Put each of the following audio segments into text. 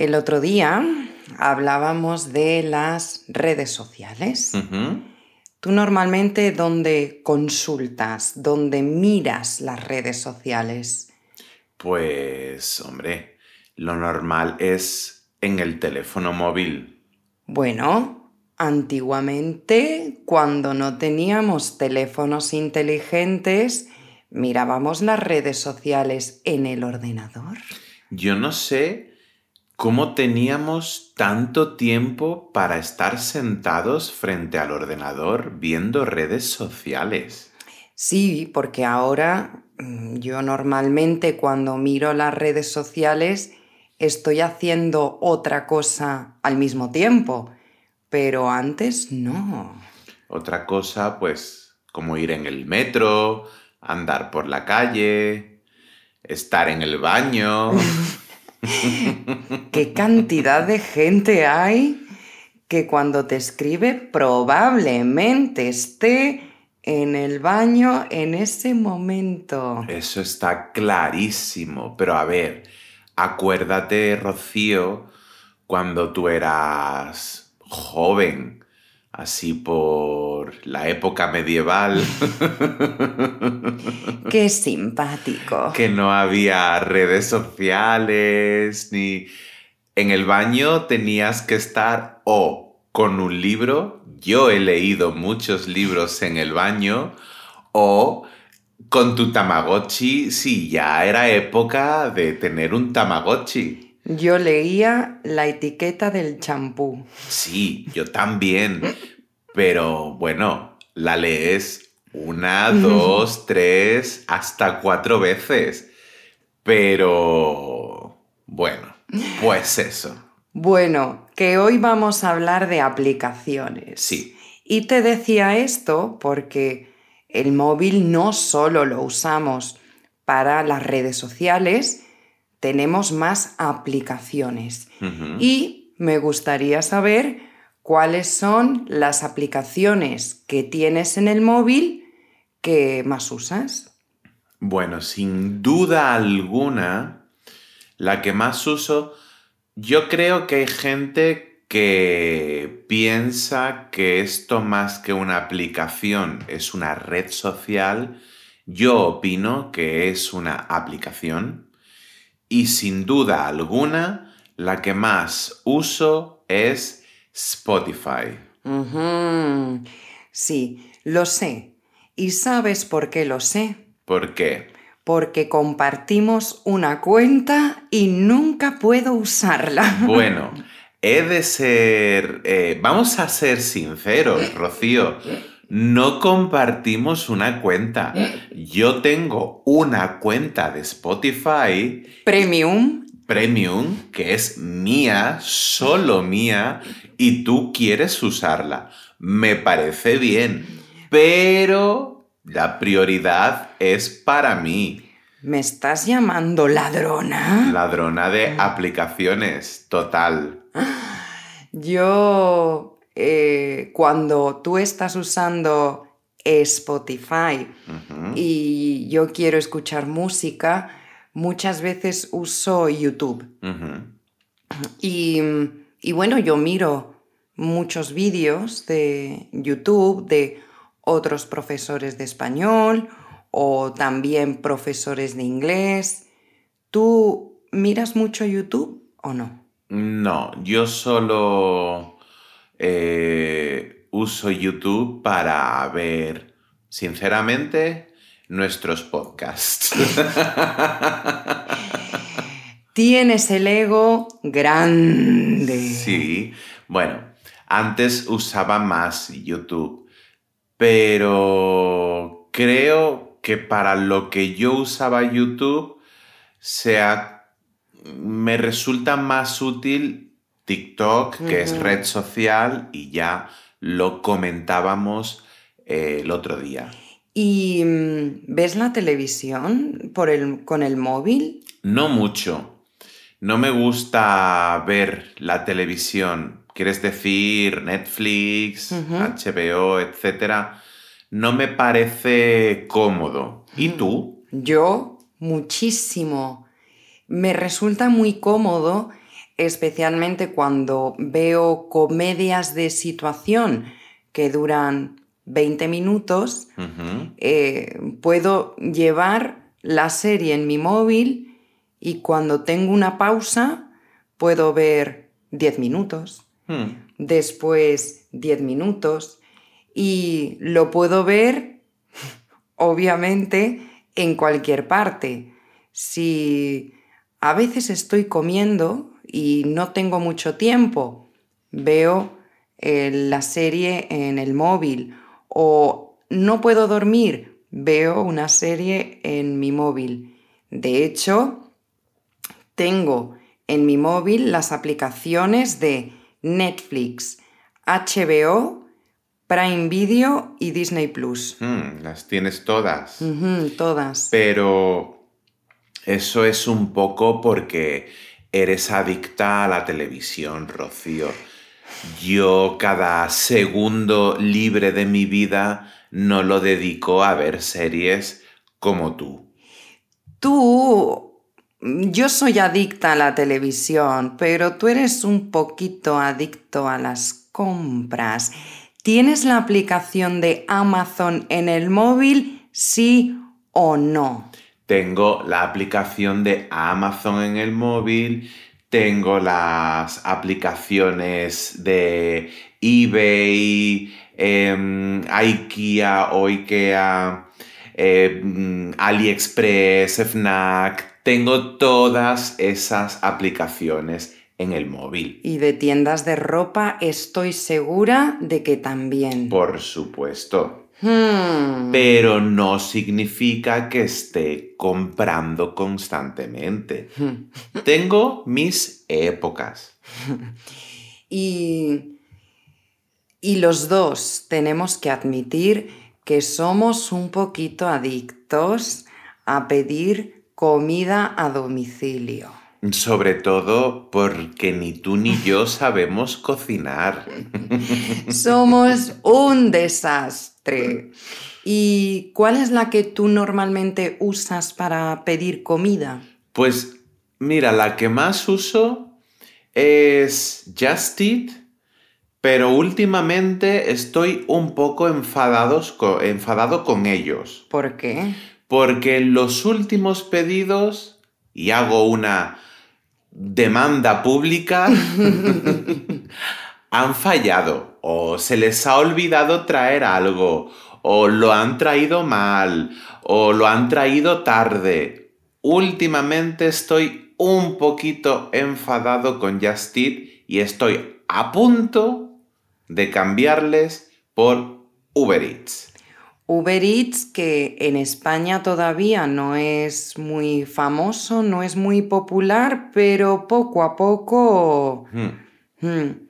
El otro día hablábamos de las redes sociales. Tú normalmente dónde consultas, dónde miras las redes sociales. Pues, hombre, lo normal es en el teléfono móvil. Bueno, antiguamente, cuando no teníamos teléfonos inteligentes, mirábamos las redes sociales en el ordenador. Yo no sé cómo teníamos tanto tiempo para estar sentados frente al ordenador viendo redes sociales. Sí, porque ahora mm, yo normalmente cuando miro las redes sociales estoy haciendo otra cosa al mismo tiempo, pero antes no. Otra cosa, pues, como ir en el metro, andar por la calle, estar en el baño. ¿Qué cantidad de gente hay que cuando te escribe probablemente esté en el baño en ese momento? Eso está clarísimo. Pero a ver, acuérdate, Rocío, cuando tú eras joven, así por la época medieval. Qué simpático. que no había redes sociales, ni... En el baño tenías que estar o con un libro, yo he leído muchos libros en el baño, o con tu Tamagotchi, si ya era época de tener un Tamagotchi. Yo leía la etiqueta del champú. Sí, yo también. Pero bueno, la lees una, dos, tres, hasta cuatro veces. Pero bueno, pues eso. Bueno, que hoy vamos a hablar de aplicaciones. Sí. Y te decía esto porque el móvil no solo lo usamos para las redes sociales, tenemos más aplicaciones. Y me gustaría saber cuáles son las aplicaciones que tienes en el móvil que más usas. Bueno, sin duda alguna, la que más uso, yo creo que hay gente que piensa que esto más que una aplicación es una red social. Yo opino que es una aplicación. Y sin duda alguna, la que más uso es Spotify. Sí, lo sé. ¿Y sabes por qué lo sé? ¿Por qué? Porque compartimos una cuenta y nunca puedo usarla. Bueno, he de ser... eh, vamos a ser sinceros, Rocío. No compartimos una cuenta. Yo tengo una cuenta de Spotify Premium. Premium que es mía, solo mía, y tú quieres usarla. Me parece bien, pero la prioridad es para mí. ¿Me estás llamando ladrona? Ladrona de aplicaciones, total. Yo, eh, cuando tú estás usando Spotify y yo quiero escuchar música, muchas veces uso YouTube. Y, y bueno, yo miro muchos vídeos de YouTube de otros profesores de español o también profesores de inglés. ¿Tú miras mucho YouTube o no? No, yo solo eh, uso YouTube para ver, sinceramente, nuestros podcasts. Tienes el ego grande. Sí, bueno, antes usaba más YouTube, pero creo que para lo que yo usaba YouTube, sea, me resulta más útil TikTok, que es red social, y ya lo comentábamos eh, el otro día. ¿Y mm, ves la televisión por el, con el móvil? No mucho. No me gusta ver la televisión. ¿Quieres decir Netflix, HBO, etcétera? No me parece cómodo. ¿Y tú? Yo, muchísimo. Me resulta muy cómodo, especialmente cuando veo comedias de situación que duran 20 minutos. Eh, puedo llevar la serie en mi móvil y cuando tengo una pausa puedo ver 10 minutos, Hmm. después 10 minutos y lo puedo ver obviamente en cualquier parte. Si a veces estoy comiendo y no tengo mucho tiempo, veo eh, la serie en el móvil o no puedo dormir, veo una serie en mi móvil. De hecho, tengo en mi móvil las aplicaciones de Netflix, HBO, Prime Video y Disney Plus. Hmm, las tienes todas. Todas. Pero eso es un poco porque eres adicta a la televisión, Rocío. Yo cada segundo libre de mi vida no lo dedico a ver series como tú. Tú, yo soy adicta a la televisión, pero tú eres un poquito adicto a las compras. ¿Tienes la aplicación de Amazon en el móvil, sí o no? Tengo la aplicación de Amazon en el móvil, tengo las aplicaciones de eBay, em, IKEA o IKEA, em, AliExpress, FNAC. Tengo todas esas aplicaciones en el móvil. Y de tiendas de ropa estoy segura de que también. Por supuesto. Hmm, Pero no significa que esté comprando constantemente. Tengo mis épocas. Y, y los dos tenemos que admitir que somos un poquito adictos a pedir comida a domicilio. Sobre todo porque ni tú ni yo sabemos cocinar. Somos un desastre. ¿Y cuál es la que tú normalmente usas para pedir comida? Pues mira, la que más uso es Just Eat, pero últimamente estoy un poco enfadados enfadado con ellos. ¿Por qué? Porque en los últimos pedidos, y hago una demanda pública, han fallado o se les ha olvidado traer algo o lo han traído mal o lo han traído tarde. Últimamente estoy un poquito enfadado con Just Eat y estoy a punto de cambiarles por Uber Eats. Uber Eats, que en España todavía no es muy famoso, no es muy popular, pero poco a poco... Hmm. Hmm.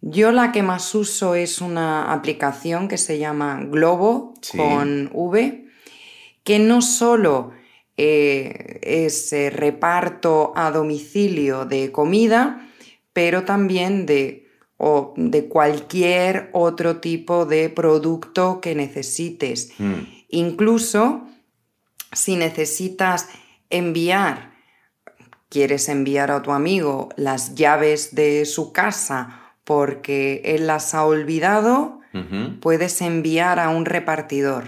Yo la que más uso es una aplicación que se llama Globo Sí. con V, que no solo eh, es eh, reparto a domicilio de comida, pero también de, o de cualquier otro tipo de producto que necesites. Hmm. Incluso si necesitas enviar, quieres enviar a tu amigo las llaves de su casa porque él las ha olvidado, puedes enviar a un repartidor.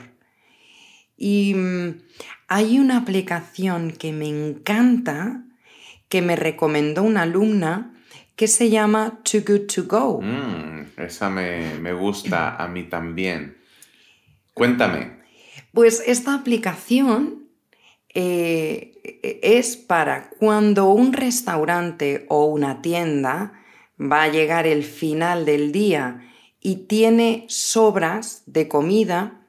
Y mm, hay una aplicación que me encanta, que me recomendó una alumna, que se llama Too Good To Go. Mm, esa me, me gusta a mí también. Cuéntame. Pues esta aplicación eh, es para cuando un restaurante o una tienda va a llegar el final del día y tiene sobras de comida,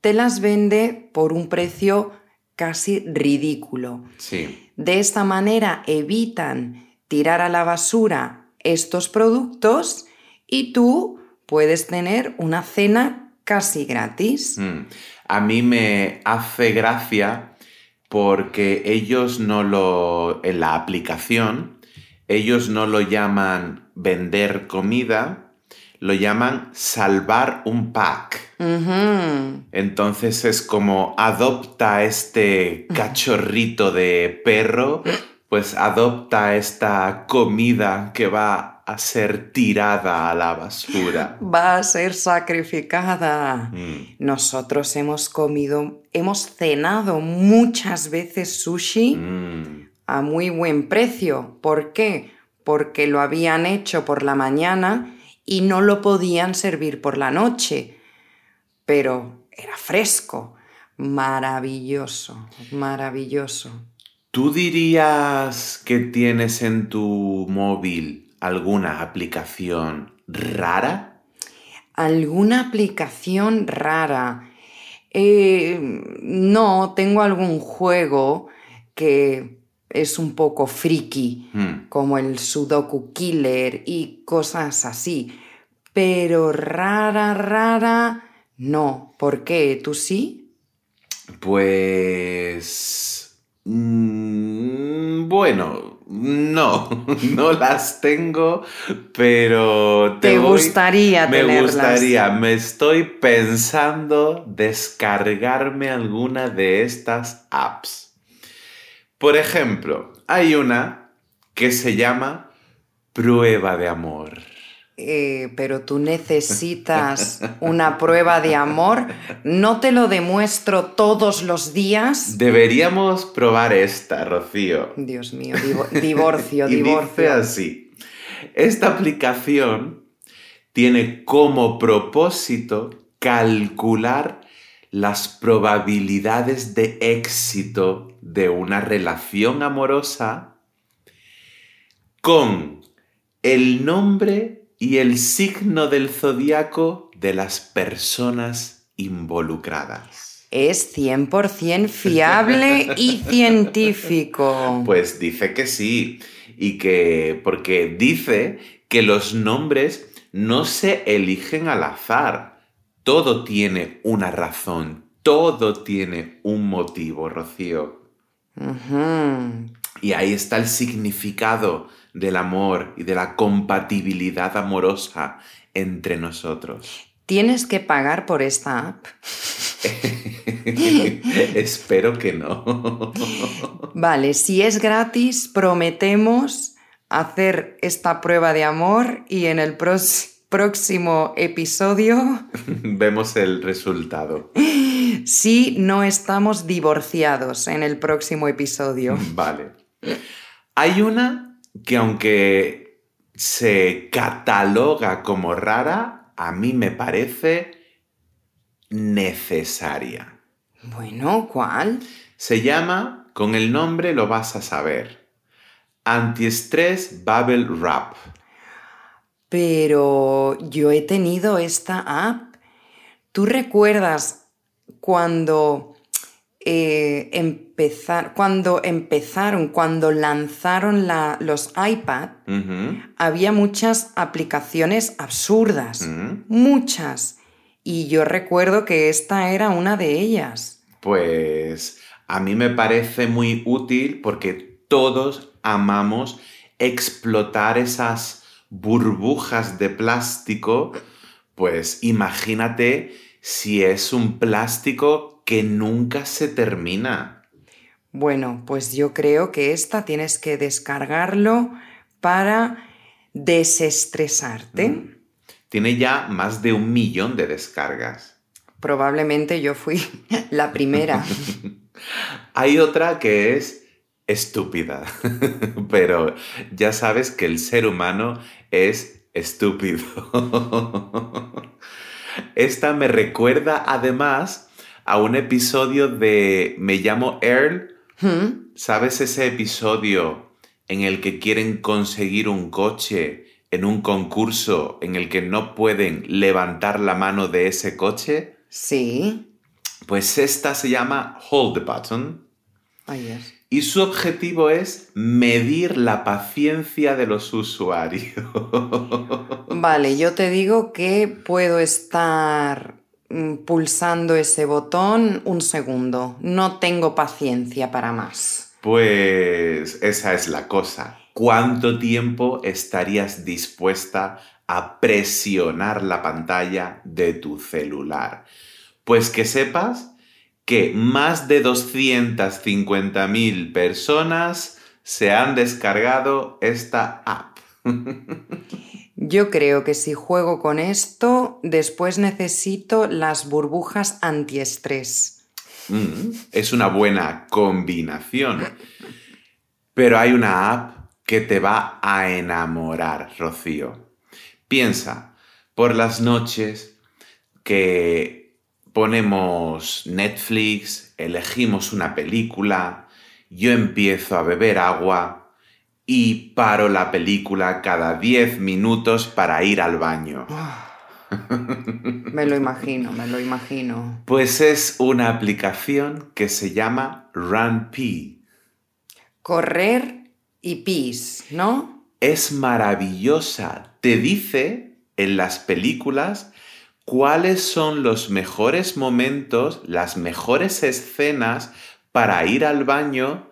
te las vende por un precio casi ridículo. Sí. De esta manera evitan tirar a la basura estos productos y tú puedes tener una cena casi gratis. Mm. A mí me hace gracia porque ellos no lo, en la aplicación, ellos no lo llaman vender comida, lo llaman salvar un pack. Entonces es como adopta este cachorrito de perro, pues adopta esta comida que va a ser tirada a la basura. Va a ser sacrificada. Mm. Nosotros hemos comido, hemos cenado muchas veces sushi Mm. A muy buen precio. ¿Por qué? Porque lo habían hecho por la mañana y no lo podían servir por la noche. Pero era fresco. Maravilloso, maravilloso. ¿Tú dirías que tienes en tu móvil alguna aplicación rara? ¿Alguna aplicación rara? Eh, no, tengo algún juego que es un poco friki, Mm. como el Sudoku Killer y cosas así. Pero rara, rara, no. ¿Por qué? ¿Tú sí? Pues... mm, bueno, no, no las tengo, pero Te voy- gustaría Me tenerlas. gustaría, me estoy pensando descargarme alguna de estas apps. Por ejemplo, hay una que se llama Prueba de Amor. Eh, pero tú necesitas una prueba de amor. No te lo demuestro todos los días. Deberíamos probar esta, Rocío. Dios mío, divo- divorcio, Y dice divorcio. así. Esta aplicación tiene como propósito calcular las probabilidades de éxito de una relación amorosa con el nombre y el signo del zodiaco de las personas involucradas. Es 100% fiable y científico. Pues dice que sí, y que porque dice que los nombres no se eligen al azar, todo tiene una razón, todo tiene un motivo, Rocío. Y ahí está el significado del amor y de la compatibilidad amorosa entre nosotros. ¿Tienes que pagar por esta app? Espero que no. Vale, si es gratis, prometemos hacer esta prueba de amor y en el próximo episodio, Vemos el resultado. Si no estamos divorciados en el próximo episodio. Vale. Hay una que aunque se cataloga como rara, a mí me parece necesaria. Bueno, ¿cuál? Se llama, con el nombre lo vas a saber, Antiestrés Bubble Wrap. Pero yo he tenido esta app. ¿Tú recuerdas cuando, eh, empezar, cuando empezaron, cuando lanzaron la- los iPad? Había muchas aplicaciones absurdas, muchas. Y yo recuerdo que esta era una de ellas. Pues a mí me parece muy útil porque todos amamos explotar esas burbujas de plástico. Pues imagínate si es un plástico que nunca se termina. Bueno, pues yo creo que esta tienes que descargarlo para desestresarte. Tiene ya más de un millón de descargas. Probablemente yo fui la primera. Hay otra que es estúpida, pero ya sabes que el ser humano es estúpido. Esta me recuerda además a un episodio de Me llamo Earl. ¿Mm? ¿Sabes ese episodio en el que quieren conseguir un coche en un concurso en el que no pueden levantar la mano de ese coche? Sí. Pues esta se llama Hold the Button Ahí es. Y su objetivo es medir la paciencia de los usuarios. Vale, yo te digo que puedo estar mm, pulsando ese botón un segundo. No tengo paciencia para más. Pues esa es la cosa. ¿Cuánto tiempo estarías dispuesta a presionar la pantalla de tu celular? Pues que sepas que más de 250.000 personas se han descargado esta app. Yo creo que si juego con esto, después necesito las burbujas antiestrés. Mm, es una buena combinación. Pero hay una app que te va a enamorar, Rocío. Piensa, por las noches que ponemos Netflix, elegimos una película, yo empiezo a beber agua y paro la película cada 10 minutos para ir al baño. Me lo imagino, me lo imagino. Pues es una aplicación que se llama RunP. Correr y pis, ¿no? Es maravillosa. Te dice en las películas cuáles son los mejores momentos, las mejores escenas para ir al baño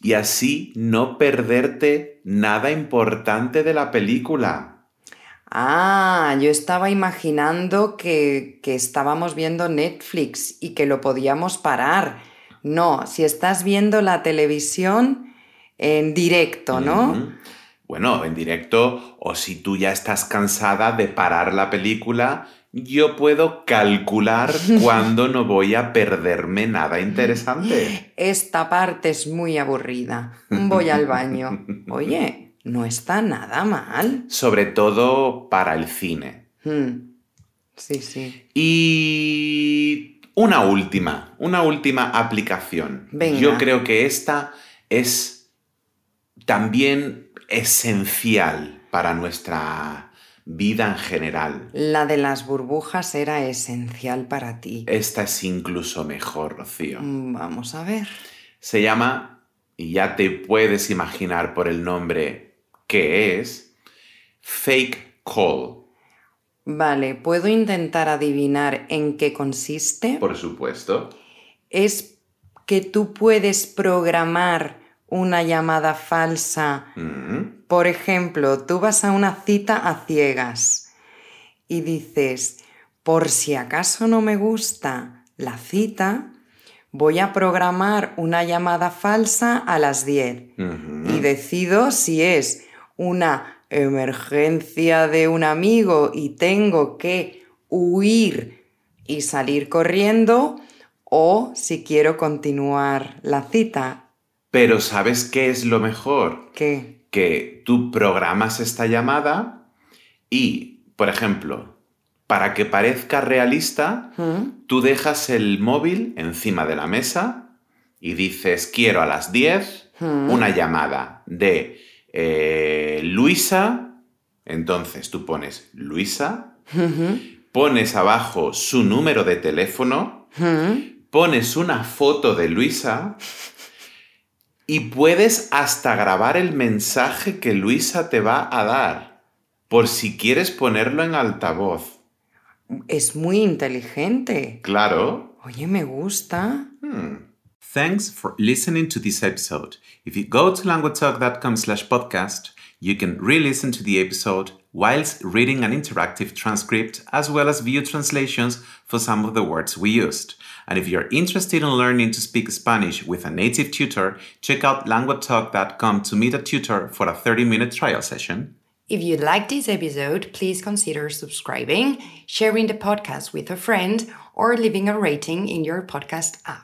y así no perderte nada importante de la película. Ah, yo estaba imaginando que, que estábamos viendo Netflix y que lo podíamos parar. No, si estás viendo la televisión en directo, ¿no? Bueno, en directo o si tú ya estás cansada de parar la película, yo puedo calcular cuándo no voy a perderme nada interesante. Esta parte es muy aburrida. Voy al baño. Oye, no está nada mal. Sobre todo para el cine. Hmm. Sí, sí. Y una última, una última aplicación. Venga. Yo creo que esta es también esencial para nuestra vida en general. La de las burbujas era esencial para ti. Esta es incluso mejor, Rocío. Mm, Vamos a ver. Se llama, y ya te puedes imaginar por el nombre que es, Fake Call. Vale, ¿puedo intentar adivinar en qué consiste? Por supuesto. Es que tú puedes programar una llamada falsa. Mm, Por ejemplo, tú vas a una cita a ciegas y dices, por si acaso no me gusta la cita, voy a programar una llamada falsa a las 10 ujú. y decido si es una emergencia de un amigo y tengo que huir y salir corriendo o si quiero continuar la cita. Pero ¿sabes qué es lo mejor? ¿Qué? Que tú programas esta llamada y, por ejemplo, para que parezca realista, ¿Mm? tú dejas el móvil encima de la mesa y dices, quiero a las 10 Mm. una llamada de eh, Luisa, entonces tú pones Luisa, pones abajo su número de teléfono, pones una foto de Luisa y puedes hasta grabar el mensaje que Luisa te va a dar, por si quieres ponerlo en altavoz. Es muy inteligente. Claro. Oye, me gusta. Hmm. Thanks for listening to this episode. If you go to languagetalk.com slash podcast, you can re-listen to the episode whilst reading an interactive transcript as well as view translations for some of the words we used. And if you're interested in learning to speak Spanish with a native tutor, check out languagetalk.com to meet a tutor for a 30-minute trial session. If you liked this episode, please consider subscribing, sharing the podcast with a friend, or leaving a rating in your podcast app.